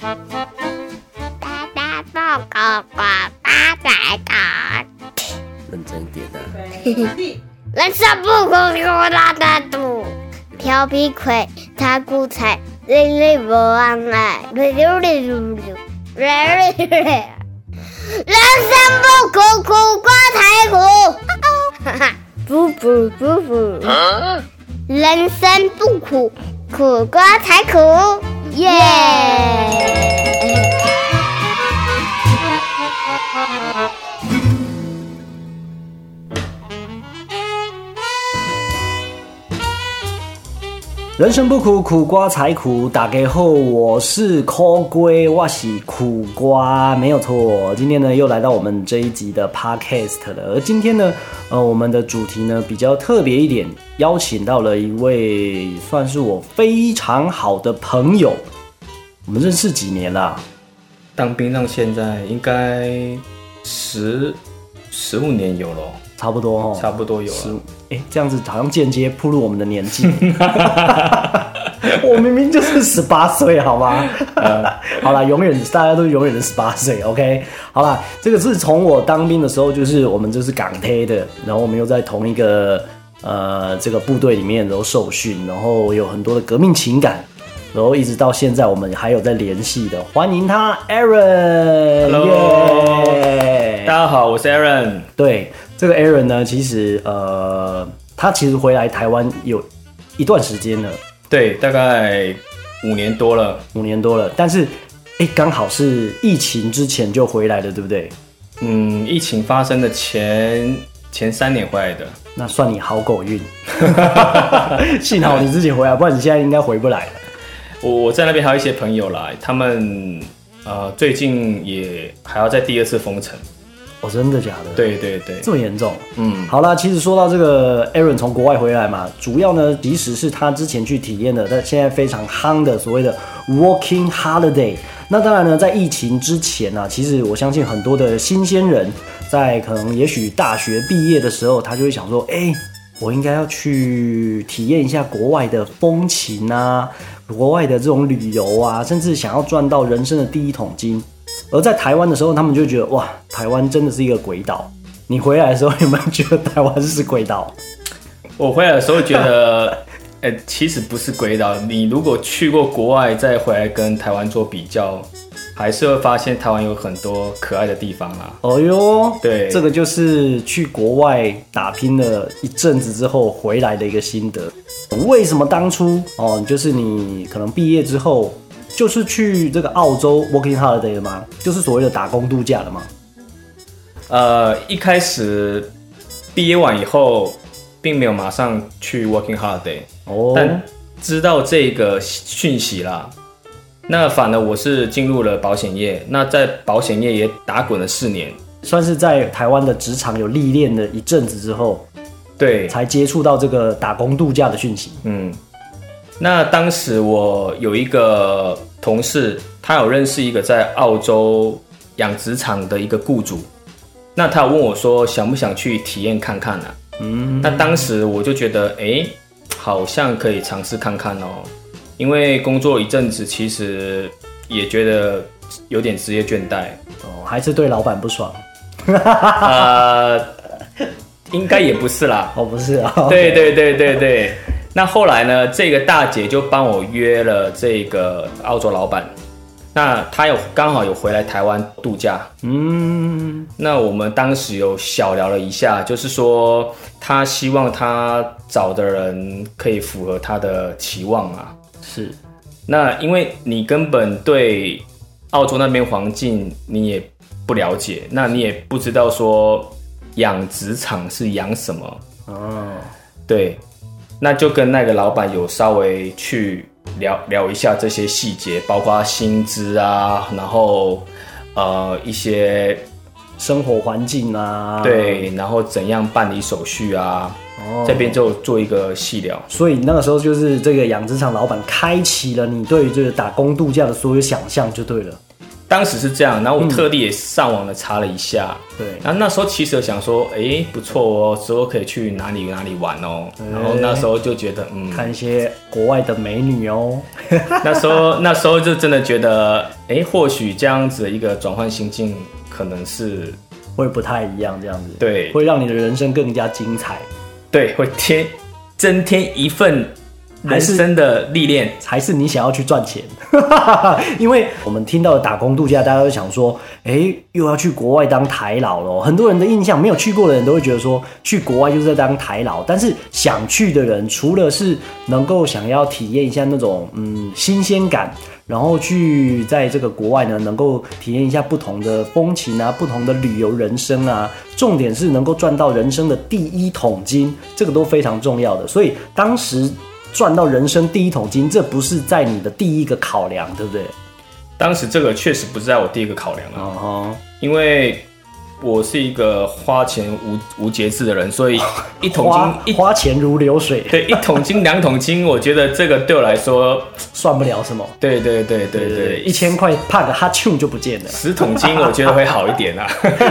大大报告呱呱仔的，认真一点啊！人生不苦苦大大肚，调皮鬼他骨才，累累不忘爱，溜溜溜溜溜，溜溜溜。人生不苦苦瓜才苦，哈哈，不不不不，人生不苦苦瓜才苦，耶！人生不苦，苦瓜才苦。打给后，我是抠龟，我是苦瓜，没有错。今天呢，又来到我们这一集的 podcast 了。而今天呢，呃，我们的主题呢比较特别一点，邀请到了一位算是我非常好的朋友。我们认识几年了？当兵到现在应该十十五年有了，差不多哦，差不多有十五。哎，这样子好像间接暴露我们的年纪。我明明就是十八岁，好吗？好啦，永远大家都永远的十八岁，OK。好啦，这个是从我当兵的时候，就是我们就是港推的，然后我们又在同一个呃这个部队里面，然后受训，然后有很多的革命情感，然后一直到现在我们还有在联系的，欢迎他，Aaron。Hello 耶大家好，我是 Aaron。对这个 Aaron 呢，其实呃，他其实回来台湾有一段时间了，对，大概五年多了。五年多了，但是哎，刚好是疫情之前就回来了，对不对？嗯，疫情发生的前前三年回来的。那算你好狗运，幸好你自己回来，不然你现在应该回不来了。我我在那边还有一些朋友啦，他们呃最近也还要在第二次封城。哦，真的假的？，对对对，这么严重。嗯，好啦，其实说到这个 Aaron 从国外回来嘛，主要呢，其实是他之前去体验的，但现在非常夯的所谓的 Working Holiday。那当然呢，在疫情之前呢、啊，其实我相信很多的新鲜人，在可能也许大学毕业的时候，他就会想说，哎、我应该要去体验一下国外的风情啊，国外的这种旅游啊，甚至想要赚到人生的第一桶金。而在台湾的时候，他们就觉得哇，台湾真的是一个鬼岛。你回来的时候有没有觉得台湾是鬼岛？我回来的时候觉得，呃、其实不是鬼岛。你如果去过国外再回来跟台湾做比较，还是会发现台湾有很多可爱的地方啦。哦哟，对这个就是去国外打拼了一阵子之后回来的一个心得。为什么当初哦，就是你可能毕业之后就是去这个澳洲 working holiday 了吗？就是所谓的打工度假了吗？呃，一开始毕业完以后，并没有马上去 working holiday，哦，但知道这个讯息啦。那反而我是进入了保险业，那在保险业也打滚了四年，算是在台湾的职场有历练了一阵子之后，对，才接触到这个打工度假的讯息。嗯，那当时我有一个同事，他有认识一个在澳洲养殖场的一个雇主，那他有问我说想不想去体验看看啊？嗯，那当时我就觉得，哎、好像可以尝试看看哦，因为工作一阵子，其实也觉得有点职业倦怠，哦，还是对老板不爽？呃，应该也不是啦，哦，不是啊，对对对对对。那后来呢，这个大姐就帮我约了这个澳洲老板，那他有刚好有回来台湾度假，嗯，那我们当时有小聊了一下，就是说他希望他找的人可以符合他的期望啊。是，那因为你根本对澳洲那边环境你也不了解，那你也不知道说养殖场是养什么，哦，对，那就跟那个老板有稍微去聊聊一下这些细节，包括薪资啊，然后呃一些生活环境啊，，对，然后怎样办理手续啊，哦这边就做一个细聊。所以那个时候就是这个养殖场老板开启了你对于这个打工度假的所有想象，就对了。当时是这样，然后我特地也上网的查了一下，对，然后那时候其实想说，哎，不错哦，之后可以去哪里哪里玩哦。然后那时候就觉得，嗯，看一些国外的美女哦。那时候那时候就真的觉得，哎，或许这样子的一个转换心境，可能是会不太一样，这样子，对，会让你的人生更加精彩，对，会添增添一份。人生的历练，还是你想要去赚钱？因为我们听到打工度假，大家都想说，哎，又要去国外当台老了。很多人的印象，没有去过的人都会觉得说，去国外就是在当台老。但是想去的人，除了是能够想要体验一下那种嗯新鲜感，然后去在这个国外呢，能够体验一下不同的风情啊，不同的旅游人生啊，重点是能够赚到人生的第一桶金，这个都非常重要的。所以当时。赚到人生第一桶金，这不是在你的第一个考量，对不对？当时这个确实不是在我第一个考量啊，因为。我是一个花钱无无节制的人，所以一桶金一花钱如流水。对，一桶金两桶金，我觉得这个对我来说算不了什么。对对对对对，一千块怕个哈啾就不见了。十桶金我觉得会好一点啊。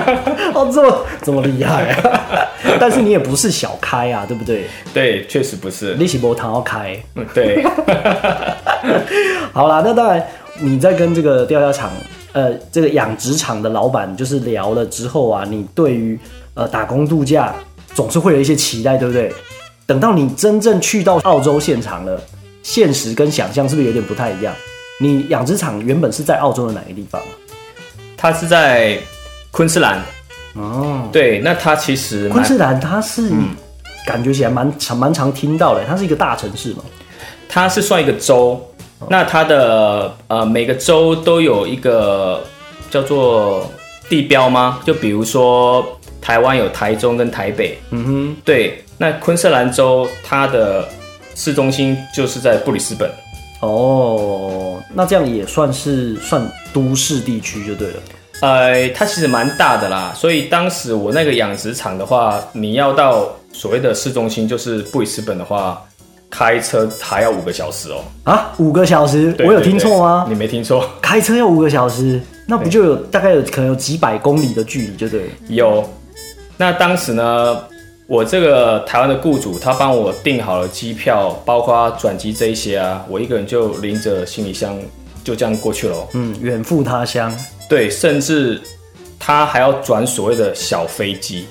哦，这么这么厉害啊！但是你也不是小开啊，对不对？对，确实不是。利息波糖要开。对。好啦，那当然你在跟这个钓虾场。呃，这个养殖场的老板就是聊了之后啊，你对于呃打工度假总是会有一些期待，对不对？等到你真正去到澳洲现场了，现实跟想象是不是有点不太一样？你养殖场原本是在澳洲的哪个地方？它是在昆士兰。哦，对，那它其实昆士兰它是感觉起来蛮常蛮常听到的，它是一个大城市嘛？它是算一个州。那它的呃每个州都有一个叫做地标吗？就比如说台湾有台中跟台北，嗯哼，对。那昆士兰州它的市中心就是在布里斯本。哦，那这样也算是算都市地区就对了。呃，它其实蛮大的啦，所以当时我那个养殖场的话，你要到所谓的市中心，就是布里斯本的话。开车还要五个小时哦！啊，五个小时，我有听错吗？你没听错，开车要五个小时，那不就有大概有可能有几百公里的距离，就对。有，那当时呢，我这个台湾的雇主他帮我订好了机票，包括转机这一些啊，我一个人就拎着行李箱就这样过去了。嗯，远赴他乡。对，甚至他还要转所谓的小飞机。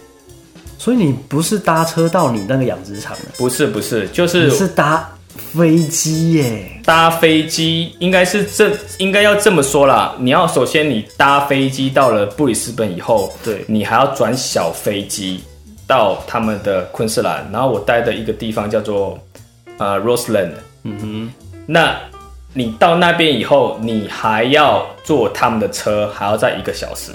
所以你不是搭车到你那个养殖场的？不是不是，就是是搭飞机耶。搭飞机应该是这应该要这么说啦。你要首先你搭飞机到了布里斯本以后，对你还要转小飞机到他们的昆士兰，然后我待的一个地方叫做呃 Roseland。嗯哼，那你到那边以后，你还要坐他们的车，还要再一个小时。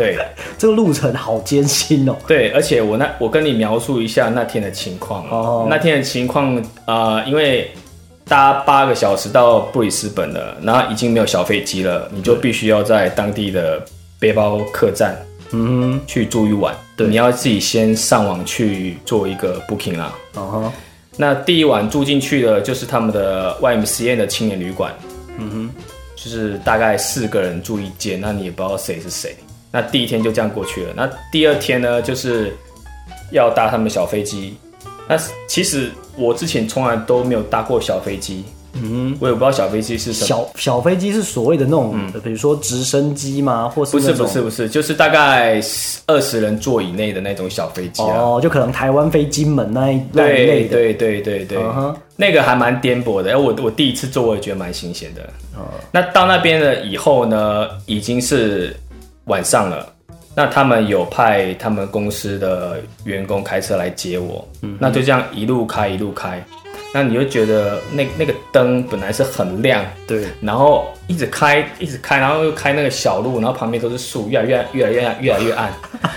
对，这个路程好艰辛哦。对，而且我那我跟你描述一下那天的情况哦。那天的情况啊，因为搭八个小时到布里斯本了，然后已经没有小飞机了，你就必须要在当地的背包客栈嗯去住一晚。对，你要自己先上网去做一个 booking 啦。哦那第一晚住进去的就是他们的 YMCA 的青年旅馆。嗯哼，就是大概四个人住一间，那你也不知道谁是谁。那第一天就这样过去了。那第二天呢，就是要搭他们小飞机。那其实我之前从来都没有搭过小飞机，嗯，我也不知道小飞机是什么。小小飞机是所谓的那种，比如说直升机吗？或是不是不是不是，就是大概二十人座以内的那种小飞机哦，就可能台湾飞金门那一类的。对对对对对，那个还蛮颠簸的。我我第一次坐，我也觉得蛮新鲜的。那到那边了以后呢，已经是。晚上了，那他们有派他们公司的员工开车来接我，嗯那就这样一路开一路开，那你就觉得那那个灯本来是很亮，对，然后一直开一直开，然后又开那个小路，然后旁边都是树，越来越越来越越来越暗，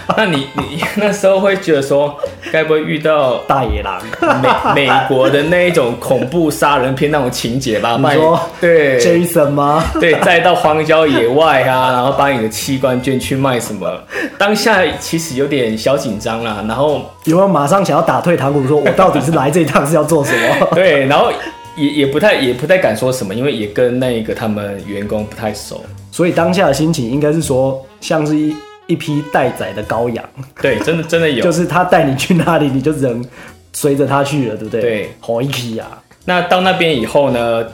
那你你 那时候会觉得说，该不会遇到大野狼，美美国的那一种恐怖杀人片那种情节吧？你说对，Jason 吗？对，再到荒郊野外啊，然后把你的器官捐去卖什么？当下其实有点小紧张啦，然后有没有马上想要打退堂鼓，说我到底是来这一趟是要做什么？对，然后也也不太也不太敢说什么，因为也跟那个他们员工不太熟。所以当下的心情应该是说，像是一一批待宰的羔羊，对，真的真的有。就是他带你去哪里，你就只能随着他去了，对不对？对，好一批啊！那到那边以后呢？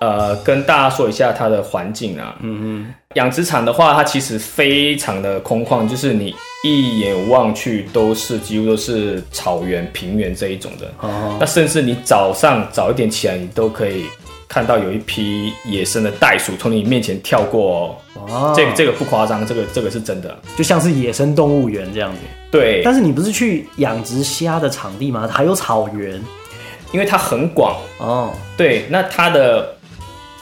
呃，跟大家说一下它的环境啊。嗯嗯。养殖场的话，它其实非常的空旷，就是你一眼望去都是几乎都是草原、平原这一种的。哦。那甚至你早上早一点起来，你都可以看到有一批野生的袋鼠从你面前跳过哦。哦。这个这个不夸张，这个这个是真的，就像是野生动物园这样子。对。但是你不是去养殖虾的场地吗？还有草原，因为它很广哦。对，那它的。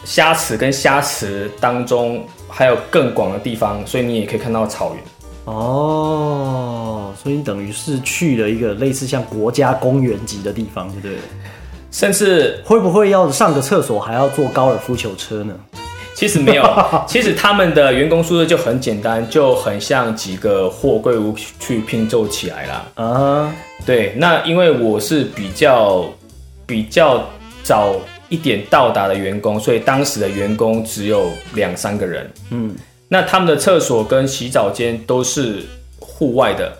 虾池跟虾池当中还有更广的地方，所以你也可以看到草原。哦，所以你等于是去了一个类似像国家公园级的地方，对不对？甚至会不会要上个厕所还要坐高尔夫球车呢？其实没有，其实他们的员工宿舍就很简单，就很像几个货柜屋去拼凑起来啦。啊，对，那因为我是比较比较早。一点到达的员工，所以当时的员工只有两三个人。嗯，那他们的厕所跟洗澡间都是户外的，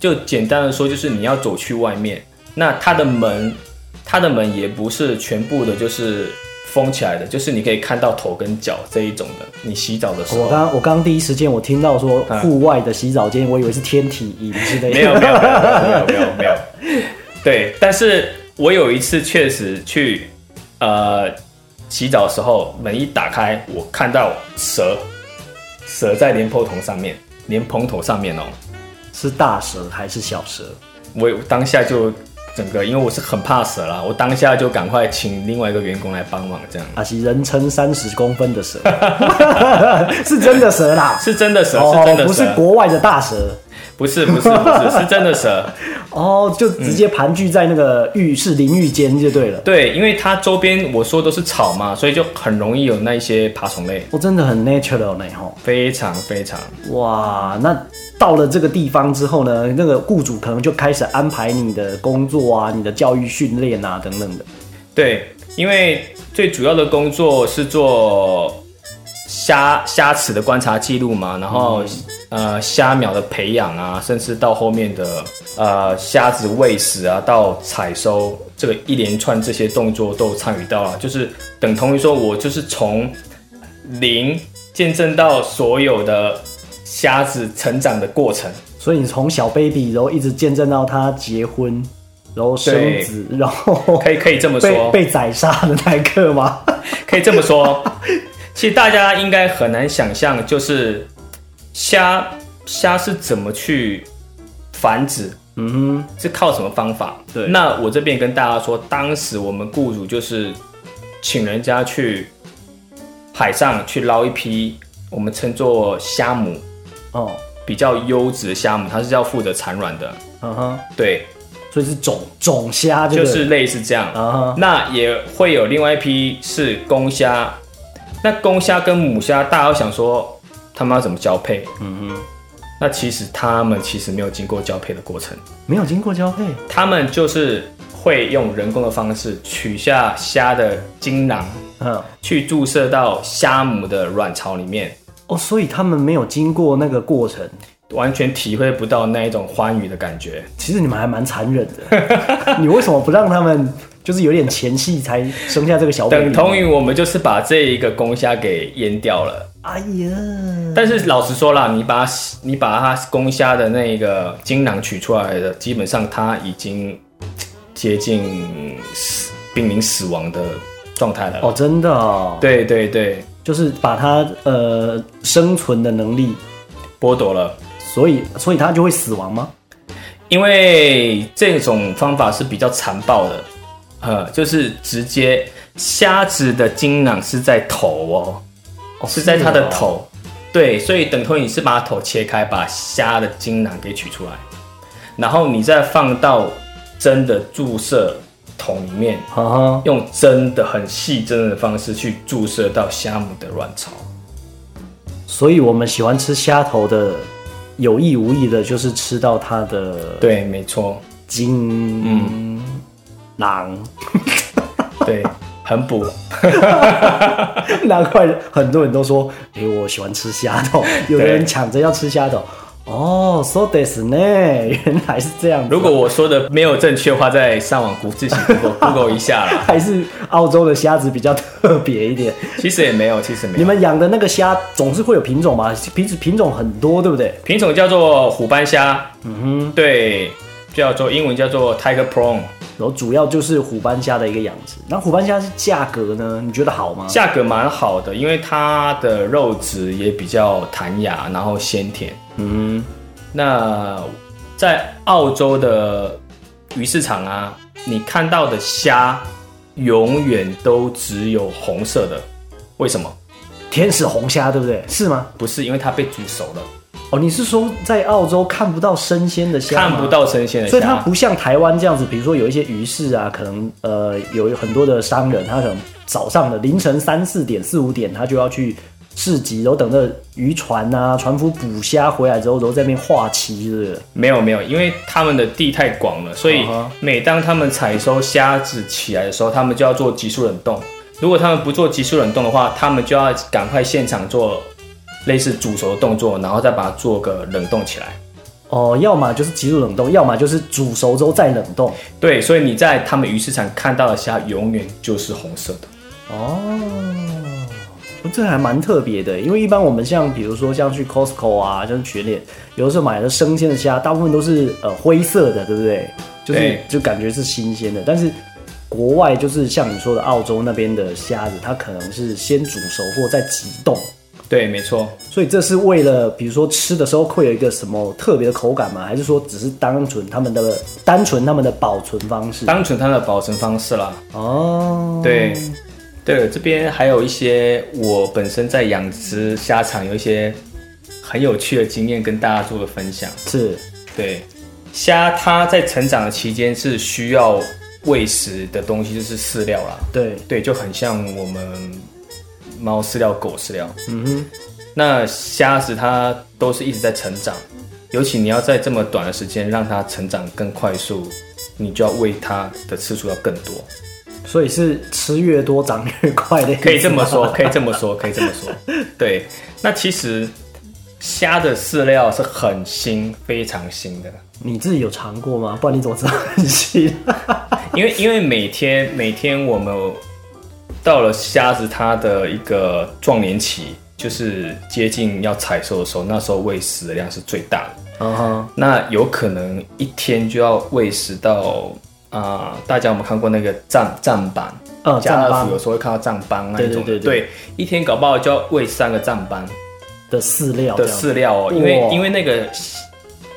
就简单的说，就是你要走去外面。那它的门，它的门也不是全部的，就是封起来的，就是你可以看到头跟脚这一种的。你洗澡的时候，我刚我刚第一时间我听到说户外的洗澡间，我以为是天体营之类的。没有没有 没有没有没有。对，但是我有一次确实去。呃，洗澡的时候门一打开，我看到蛇，蛇在莲蓬头上面，莲蓬头上面哦，是大蛇还是小蛇？我当下就整个，因为我是很怕蛇啦，我当下就赶快请另外一个员工来帮忙，这样。啊，是人称三十公分的蛇，是真的蛇啦，是真的蛇，是真的，不是国外的大蛇。不是不是不是，是真的蛇 哦，就直接盘踞在那个浴室淋浴间就对了。对，因为它周边我说都是草嘛，所以就很容易有那些爬虫类。我，真的很 natural 呢，吼，非常非常。哇，那到了这个地方之后呢，那个雇主可能就开始安排你的工作啊，你的教育训练啊等等的。对，因为最主要的工作是做。虾虾池的观察记录嘛，然后呃虾苗的培养啊，甚至到后面的呃虾子喂食啊，到采收这个一连串这些动作都参与到了，就是等同于说我就是从零见证到所有的虾子成长的过程，所以你从小 baby 然后一直见证到他结婚，然后生子，然后可以可以这么说被宰杀的那一刻吗？可以这么说。其实大家应该很难想象，就是虾虾是怎么去繁殖，嗯哼，是靠什么方法？对，那我这边跟大家说，当时我们雇主就是请人家去海上去捞一批，我们称作虾母，哦，比较优质的虾母，它是要负责产卵的，嗯哼，对，所以是种种虾，就是类似这样，嗯哼，那也会有另外一批是公虾。那公虾跟母虾，大家都想说他们要怎么交配？嗯哼，那其实他们其实没有经过交配的过程，没有经过交配，他们就是会用人工的方式取下虾的精囊，嗯，去注射到虾母的卵巢里面。哦，所以他们没有经过那个过程，完全体会不到那一种欢愉的感觉。其实你们还蛮残忍的，你为什么不让他们？就是有点前戏才生下这个小，等同于我们就是把这一个公虾给阉掉了。哎呀！但是老实说啦，你把你把它公虾的那个精囊取出来的，基本上它已经接近濒临死亡的状态了。哦，真的？哦对对对，就是把它呃生存的能力剥夺了，所以所以它就会死亡吗？因为这种方法是比较残暴的。呃，就是直接虾子的精囊是在头哦，是在它的头，对，所以等同于你是把头切开，把虾的精囊给取出来，然后你再放到针的注射桶里面，用针的很细针的方式去注射到虾母的卵巢。所以我们喜欢吃虾头的，有意无意的，就是吃到它的，对，没错，精，嗯。狼，对。很补。难怪很多人都说，诶、我喜欢吃虾头，有的人抢着要吃虾头。哦，so this 呢，原来是这样。如果我说的没有正确的话，再上网谷自己 Google Google 一下啦。还是澳洲的虾子比较特别一点。其实也没有，其实没有。你们养的那个虾总是会有品种嘛？品品种很多，对不对？品种叫做虎斑虾，嗯哼，对，叫做英文叫做 Tiger Prawn。然后主要就是虎斑虾的一个养殖。那虎斑虾是价格呢？你觉得好吗？价格蛮好的，因为它的肉质也比较弹牙，然后鲜甜。嗯，那在澳洲的鱼市场啊，你看到的虾永远都只有红色的，为什么？天使红虾对不对？是吗？不是，因为它被煮熟了，哦，你是说在澳洲看不到生鲜的虾看不到生鲜的虾所以它。不像台湾这样子，比如说有一些鱼市啊，可能呃有很多的商人，他可能早上的凌晨三四点、四五点，他就要去市集，然后等着渔船啊、船夫捕虾回来之后，然后在那边画旗，是不是？没有没有，因为他们的地太广了，所以每当他们采收虾子起来的时候，他们就要做急速冷冻。如果他们不做急速冷冻的话，他们就要赶快现场做类似煮熟的动作，然后再把它做个冷冻起来。哦，要么就是急速冷冻，要么就是煮熟之后再冷冻。对，所以你在他们鱼市场看到的虾永远就是红色的。哦，这还蛮特别的，因为一般我们像比如说像去 Costco 啊，像全联，有的时候买的生鲜的虾，大部分都是呃灰色的，对不对？就是就感觉是新鲜的，但是国外就是像你说的澳洲那边的虾子，它可能是先煮熟或再急冻，对，没错。所以这是为了比如说吃的时候会有一个什么特别的口感吗？还是说只是单纯他们的单纯他们的保存方式？单纯它的保存方式啦。哦，对，对了，这边还有一些我本身在养殖虾场有一些很有趣的经验跟大家做个分享。是对，虾它在成长的期间是需要喂食的东西，就是饲料啦。对，对，就很像我们猫饲料、狗饲料。嗯哼，那虾子它都是一直在成长，尤其你要在这么短的时间让它成长更快速，你就要喂它的次数要更多。所以是吃越多长越快的可以这么说，可以这么说，可以这么说。对，那其实虾的饲料是很新，非常新的，你自己有尝过吗？不然你怎么知道很新？因为因为每天每天我们到了虾子它的一个壮年期，就是接近要采收的时候，那时候喂食的量是最大的。嗯哼，那有可能一天就要喂食到啊、大家有没有看过那个站站板？嗯，站邦家乐福有时候会看到站班那一种。的，对对对。对一天搞不好就要喂三个站班的饲料的饲料哦，因为因为那个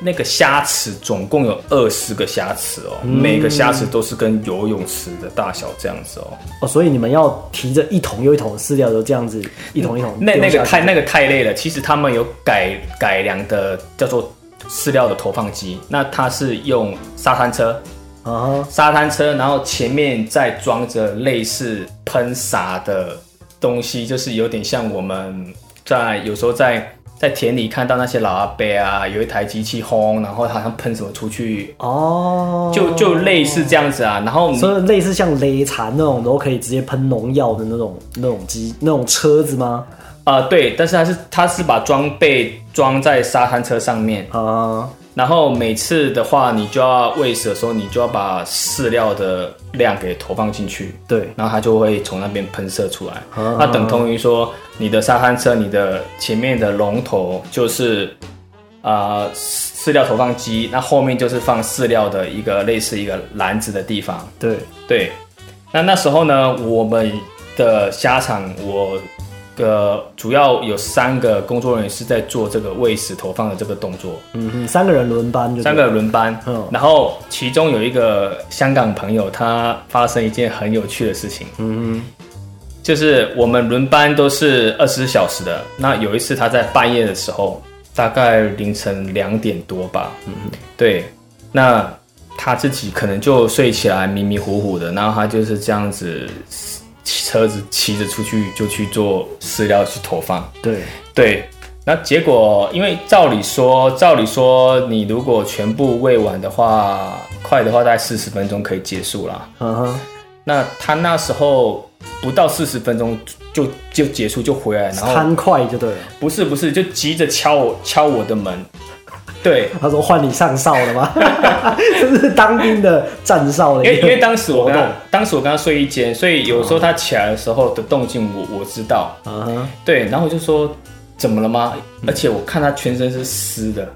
那个虾池总共有二十个虾池哦，嗯每个虾池都是跟游泳池的大小这样子哦。哦，所以你们要提着一桶又一桶的饲料，都这样子一桶一桶那那个太那个太累了，其实他们有改改良的叫做饲料的投放机，那它是用沙滩车。啊哈，沙滩车，然后前面再装着类似喷洒的东西，就是有点像我们在有时候在在田里看到那些老阿伯啊，有一台机器轰，然后好像喷什么出去，哦，就就类似这样子啊。然后你所以类似像雷残那种，都可以直接喷农药的那种那种机那种车子吗？啊、对，但是它是它是把装备装在沙滩车上面，啊，然后每次的话，你就要喂食的时候，你就要把饲料的量给投放进去。对，然后它就会从那边喷射出来。啊那等同于说，你的沙滩车，你的前面的龙头就是啊饲料投放机，那后面就是放饲料的一个类似一个篮子的地方。对，对，那那时候呢，我们的虾场，我的主要有三个工作人员是在做这个喂食投放的这个动作。嗯哼，三个人轮班就三个轮班，嗯。然后其中有一个香港朋友，他发生一件很有趣的事情，嗯哼就是我们轮班都是二十四小时的，那有一次他在半夜的时候，大概凌晨两点多吧，嗯，对，那他自己可能就睡起来迷迷糊糊的，然后他就是这样子，车子骑着出去就去做饲料去投放，哼，对，对，那结果因为照理说，照理说你如果全部喂完的话，快的话大概四十分钟可以结束啦。嗯哼，那他那时候不到四十分钟就就结束就回来，然后贪快就对了。不是不是就急着敲我敲我的门，对，他说换你上哨了吗？这是当兵的站哨的因为因为当时我跟他当时我跟他睡一间，所以有时候他起来的时候的动静我我知道，啊哈，对，然后我就说怎么了吗？而且我看他全身是湿的，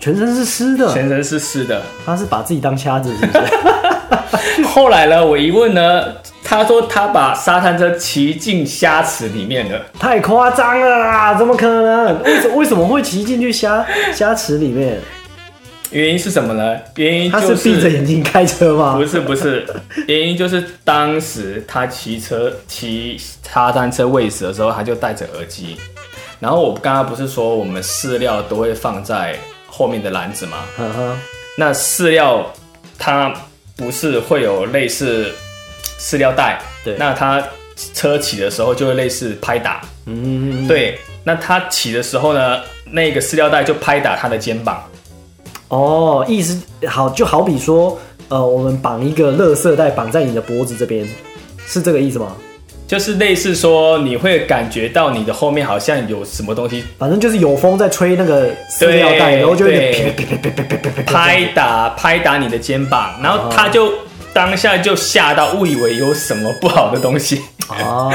全身是湿的，全身是湿的。他是把自己当瞎子是不是？后来呢，我一问呢，他说他把沙滩车骑进虾池里面了。太夸张了啦！怎么可能？为什为什么会骑进去虾虾池里面？原因是什么呢？原因他就是闭着眼睛开车吗不？是不是，原因就是当时他骑车骑沙滩车喂食的时候，他就戴着耳机。然后我刚刚不是说我们饲料都会放在后面的篮子吗？那饲料它不是会有类似饲料袋？对那它车起的时候就会类似拍打。嗯，对，那它起的时候呢，那个饲料袋就拍打他的肩膀。哦，意思好，就好比说，呃，我们绑一个垃圾袋绑在你的脖子这边，是这个意思吗？就是类似说你会感觉到你的后面好像有什么东西反正就是有风在吹那个塑料袋然后就拍打拍打你的肩膀然后他就当下就吓到误以为有什么不好的东西。哦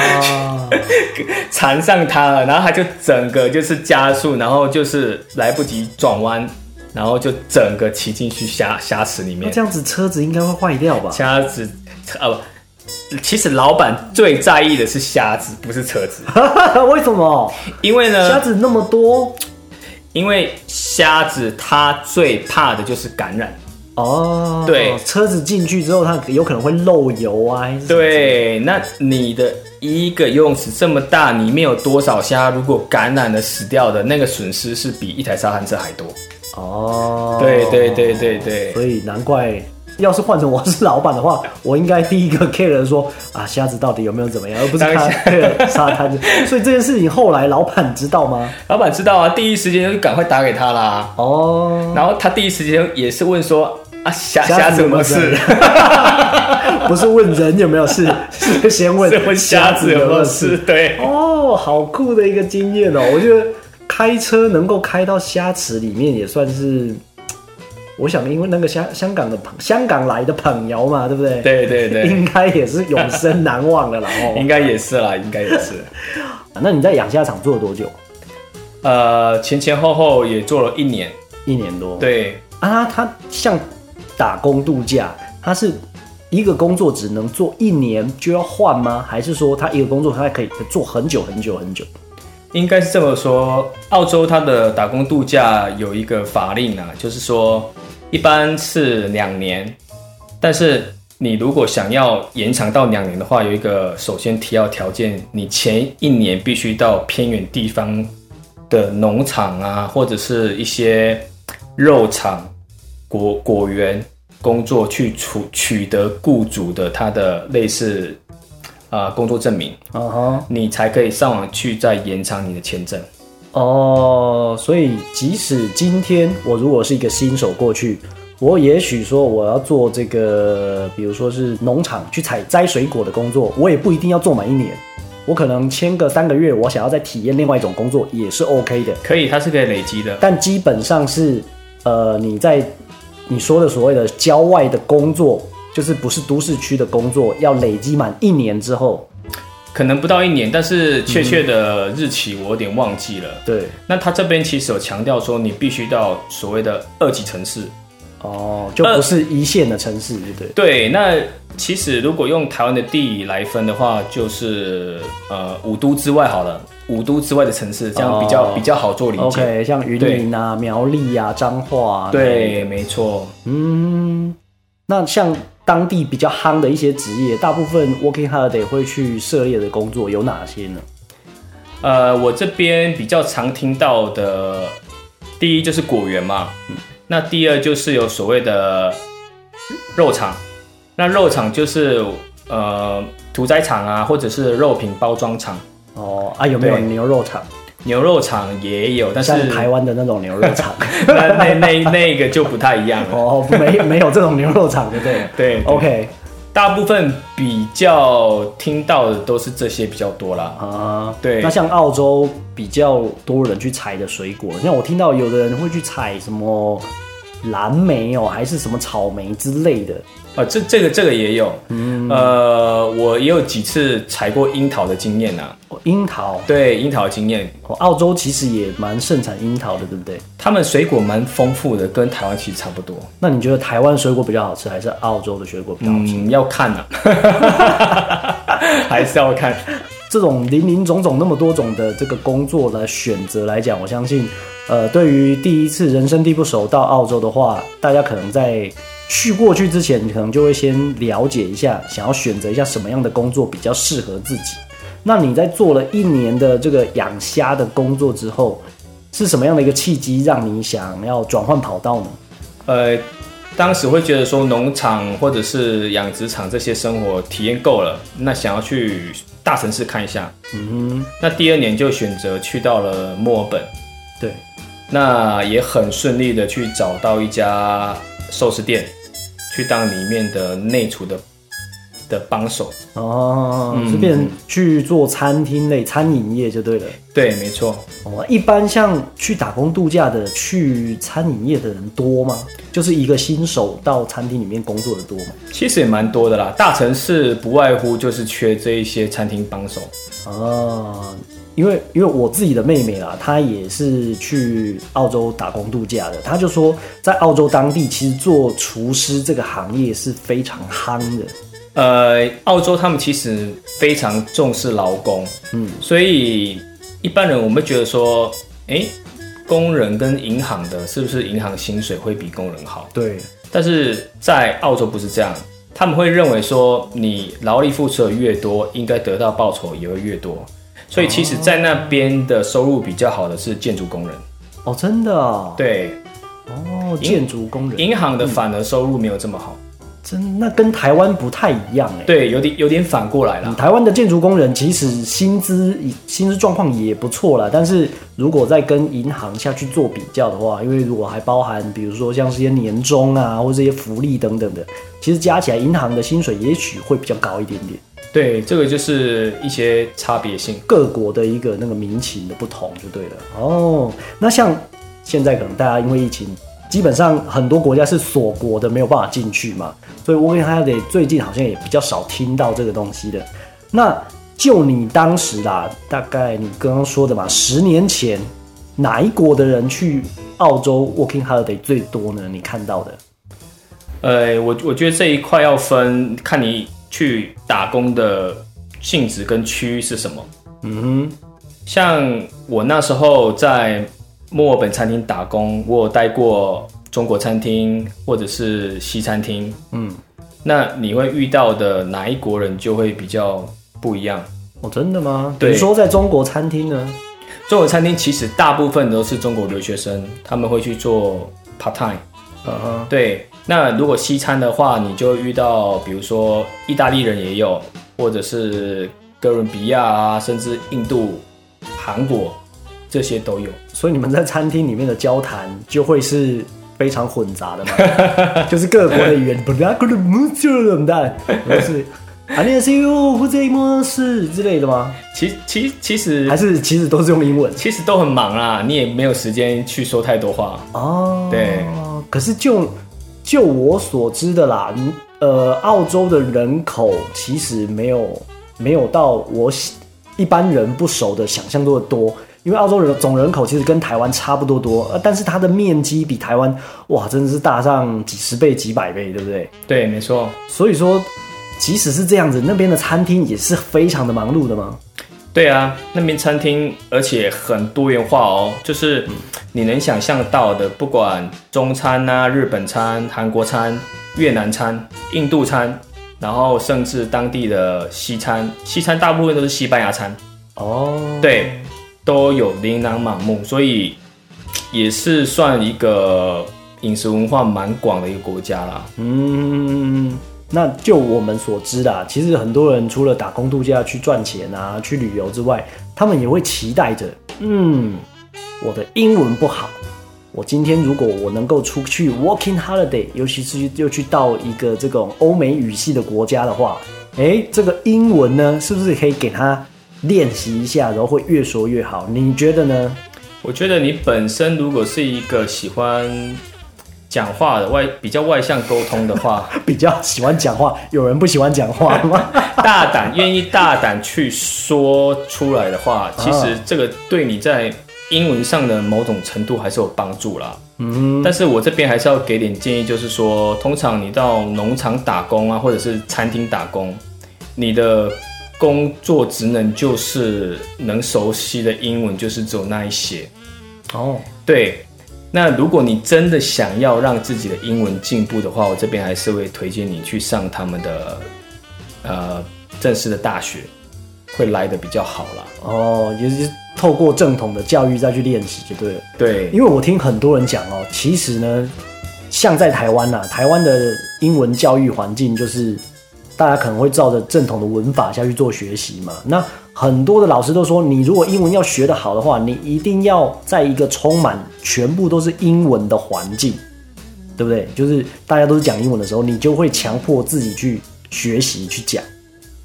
缠上他了然后他就整个就是加速然后就是来不及转弯然后就整个骑进去虾虾池里面。这样子车子应该会坏掉吧？虾子呃不其实老板最在意的是虾子，不是车子，为什么？因为呢，虾子那么多因为虾子它最怕的就是感染。哦，对车子进去之后，它有可能会漏油啊，对，那你的一个游泳池这么大，里面有多少虾？如果感染了死掉的，那个损失是比一台沙滩车还多。哦，对对对对对，所以难怪，要是换成我是老板的话，我应该第一个 care 的说啊，虾子到底有没有怎么样，而不是看当下 care 沙滩。所以这件事情后来老板知道吗？老板知道啊，第一时间就赶快打给他啦。哦，然后他第一时间也是问说啊，虾虾虾怎么子有没有事事？不是问人有没有事，是先问是问虾子有没有事？对。哦，好酷的一个经验哦！我觉得开车能够开到虾池里面，也算是，我想因为那个香香港的朋香港来的朋友嘛，对不对？，对对对，应该也是永生难忘的啦。哦，应该也是啦，应该也是。那你在养虾场做了多久？呃，前前后后也做了一年。一年多。对，啊，他像打工度假，他是一个工作只能做一年就要换吗？还是说他一个工作他可以做很久很久很久？应该是这么说。澳洲它的打工度假有一个法令啊，就是说一般是两年，但是你如果想要延长到两年的话，有一个首先提要条件，你前一年必须到偏远地方的农场啊，或者是一些肉场、果果园工作去取取得雇主的他的类似啊、工作证明，啊哈，你才可以上网去再延长你的签证。哦，所以即使今天我如果是一个新手过去，我也许说我要做这个，比如说是农场去采摘水果的工作，我也不一定要做满一年，我可能签个三个月，我想要再体验另外一种工作也是 OK 的。可以，它是可以累积的。但基本上是，呃，你在你说的所谓的郊外的工作，就是不是都市区的工作，要累积满一年之后，可能不到一年，但是确切的日期我有点忘记了。对，那他这边其实有强调说，你必须到所谓的二级城市。哦，就不是一线的城市，对不对？对，那其实如果用台湾的地理来分的话，就是呃五都之外好了，五都之外的城市，这样比较、哦比较好做理解。OK，像云林啊、苗栗啊、彰化啊，对，没错。嗯，那像当地比较夯的一些职业，大部分 Working Holiday 会去涉猎的工作有哪些呢？呃，我这边比较常听到的，第一就是果园嘛，那第二就是有所谓的肉厂，那肉厂就是呃屠宰场啊，或者是肉品包装厂，哦啊，有没有对。牛肉厂？牛肉厂也有，但是台湾的那种牛肉厂？那那那那个就不太一样了。哦，没没有这种牛肉厂，对 不对？对对 OK，大部分比较听到的都是这些比较多啦。啊，对那像澳洲比较多人去采的水果，像我听到有的人会去采什么蓝莓哦，还是什么草莓之类的。啊，这这个这个也有，呃，我也有几次采过樱桃的经验呐、哦樱桃，对樱桃的经验，哦，澳洲其实也蛮盛产樱桃的，对不对？他们水果蛮丰富的，跟台湾其实差不多。那你觉得台湾水果比较好吃，还是澳洲的水果比较好吃？嗯，要看呐、还是要看。这种林林总总那么多种的这个工作的选择来讲，我相信，呃，对于第一次人生地不熟到澳洲的话，大家可能在去过去之前，可能就会先了解一下，想要选择一下什么样的工作比较适合自己。那你在做了一年的这个养虾的工作之后，是什么样的一个契机让你想要转换跑道呢？呃，当时会觉得说农场或者是养殖场这些生活体验够了，那想要去大城市看一下。嗯那第二年就选择去到了墨尔本，那也很顺利的去找到一家寿司店，去当里面的内厨的的帮手。哦，嗯这边去做餐厅类餐饮业就对了。对，没错。哦，一般像去打工度假的，去餐饮业的人多吗？就是一个新手到餐厅里面工作的多吗？其实也蛮多的啦，大城市不外乎就是缺这一些餐厅帮手。啊，因为因为我自己的妹妹啦，她也是去澳洲打工度假的，她就说在澳洲当地，其实做厨师这个行业是非常夯的。呃，澳洲他们其实非常重视劳工，嗯，所以一般人我们会觉得说，诶，工人跟银行的是不是银行薪水会比工人好？对，但是在澳洲不是这样，他们会认为说，你劳力付出的越多，应该得到报酬也会越多。所以其实，在那边的收入比较好的是建筑工人，哦，真的啊，对，哦，建筑工人，银行的反而收入没有这么好，真那跟台湾不太一样哎。对，有点有点反过来了。台湾的建筑工人其实薪资薪资状况也不错啦，但是如果再跟银行下去做比较的话，因为如果还包含比如说像这些年终啊，或者这些福利等等的，其实加起来银行的薪水也许会比较高一点点。对，这个就是一些差别性。各国的一个那个民情的不同就对了。哦，那像现在可能大家因为疫情，基本上很多国家是锁国的，没有办法进去嘛，所以 Working Holiday 最近好像也比较少听到这个东西的。那就你当时啦，大概你刚刚说的嘛，十年前哪一国的人去澳洲 Working Holiday 最多呢？你看到的？呃，我我觉得这一块要分看你去打工的性质跟区域是什么。嗯像我那时候在墨尔本餐厅打工，我有待过中国餐厅或者是西餐厅。嗯，那你会遇到的哪一国人就会比较不一样。哦，真的吗？比对如说在中国餐厅呢？中国餐厅其实大部分都是中国留学生，他们会去做 part time。嗯，对。那如果西餐的话，你就遇到，比如说意大利人也有，或者是哥伦比亚啊，甚至印度、韩国这些都有。所以你们在餐厅里面的交谈就会是非常混杂的嘛，就是各国的语言，布拉格的木就冷淡，不是阿涅西欧或者莫斯之类的吗？其其其实还是其实都是用英文，其实都很忙啊，你也没有时间去说太多话哦。对。可是就就我所知的啦，你呃，澳洲的人口其实没有没有到我一般人不熟的想象中的多。因为澳洲人总人口其实跟台湾差不多多，呃，但是它的面积比台湾哇，真的是大上几十倍、几百倍，对不对？对，没错。所以说，即使是这样子，那边的餐厅也是非常的忙碌的嘛。对啊，那边餐厅而且很多元化哦，就是你能想象到的，不管中餐啊、日本餐、韩国餐、越南餐、印度餐，然后甚至当地的西餐，西餐大部分都是西班牙餐，哦，对，都有琳琅满目，所以也是算一个饮食文化蛮广的一个国家啦。嗯，那就我们所知啦，其实很多人除了打工度假去赚钱啊、去旅游之外，他们也会期待着，嗯，我的英文不好，我今天如果我能够出去 working holiday，尤其是又去到一个这种欧美语系的国家的话，诶，这个英文呢，是不是可以给他练习一下，然后会越说越好？你觉得呢？我觉得你本身如果是一个喜欢讲话的外比较外向沟通的话，比较喜欢讲话，有人不喜欢讲话吗？大胆愿意大胆去说出来的话，其实这个对你在英文上的某种程度还是有帮助啦。嗯，但是我这边还是要给点建议，就是说，通常你到农场打工啊，或者是餐厅打工，你的工作职能就是能熟悉的英文就是只有那一些。哦，对。那如果你真的想要让自己的英文进步的话，我这边还是会推荐你去上他们的呃正式的大学，会来的比较好啦。哦，也是透过正统的教育再去练习就对了。对，因为我听很多人讲哦，其实呢，像在台湾呐，台湾的英文教育环境就是大家可能会照着正统的文法下去做学习嘛。那很多的老师都说，你如果英文要学得好的话，你一定要在一个充满全部都是英文的环境，对不对？就是大家都是讲英文的时候，你就会强迫自己去学习去讲。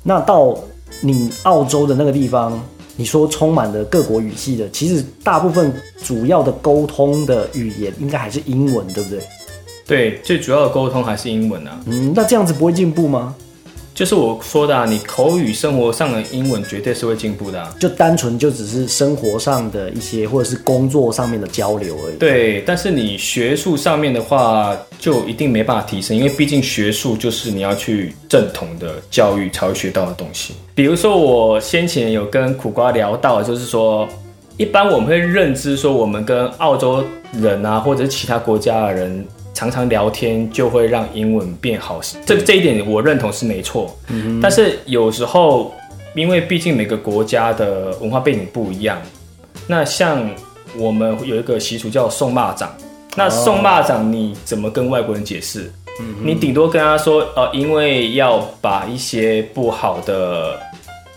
那到你澳洲的那个地方，你说充满了各国语系的，其实大部分主要的沟通的语言应该还是英文，对不对？对，最主要的沟通还是英文啊。嗯，那这样子不会进步吗？就是我说的，啊，你口语生活上的英文绝对是会进步的。啊就单纯就只是生活上的一些，或者是工作上面的交流而已。对，但是你学术上面的话，就一定没办法提升，因为毕竟学术就是你要去正统的教育才会学到的东西。比如说，我先前有跟苦瓜聊到，就是说，一般我们会认知说，我们跟澳洲人啊，或者是其他国家的人。常常聊天就会让英文变好，这这一点我认同是没错。但是有时候，因为毕竟每个国家的文化背景不一样，那像我们有一个习俗叫送蚂蚱，那送蚂蚱你怎么跟外国人解释？你顶多跟他说，呃，因为要把一些不好的、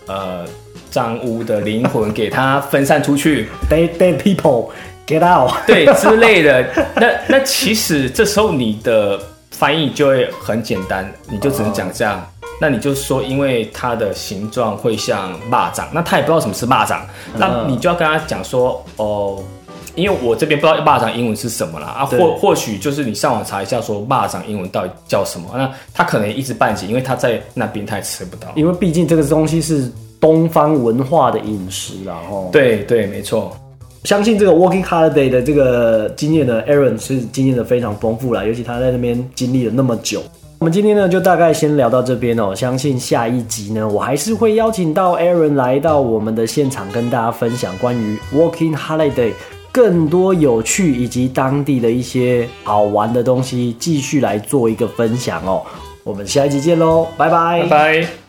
呃脏污的灵魂给它分散出去。Dead dead people。Get out，对之类的，那那其实这时候你的翻译就会很简单，你就只能讲这样。那你就说，因为它的形状会像蚂蚱，那他也不知道什么是蚂蚱，那你就要跟他讲说，哦，因为我这边不知道蚂蚱英文是什么啦，啊，或或许就是你上网查一下，说蚂蚱英文到底叫什么，那他可能一知半解，因为他在那边他也吃不到，因为毕竟这个东西是东方文化的饮食然后对对，没错。相信这个 Working Holiday 的这个经验呢，Aaron 是经验的非常丰富了，尤其他在那边经历了那么久。我们今天呢就大概先聊到这边哦。相信下一集呢，我还是会邀请到 Aaron 来到我们的现场，跟大家分享关于 Working Holiday 更多有趣以及当地的一些好玩的东西，继续来做一个分享哦。我们下一集见喽，拜拜，拜拜。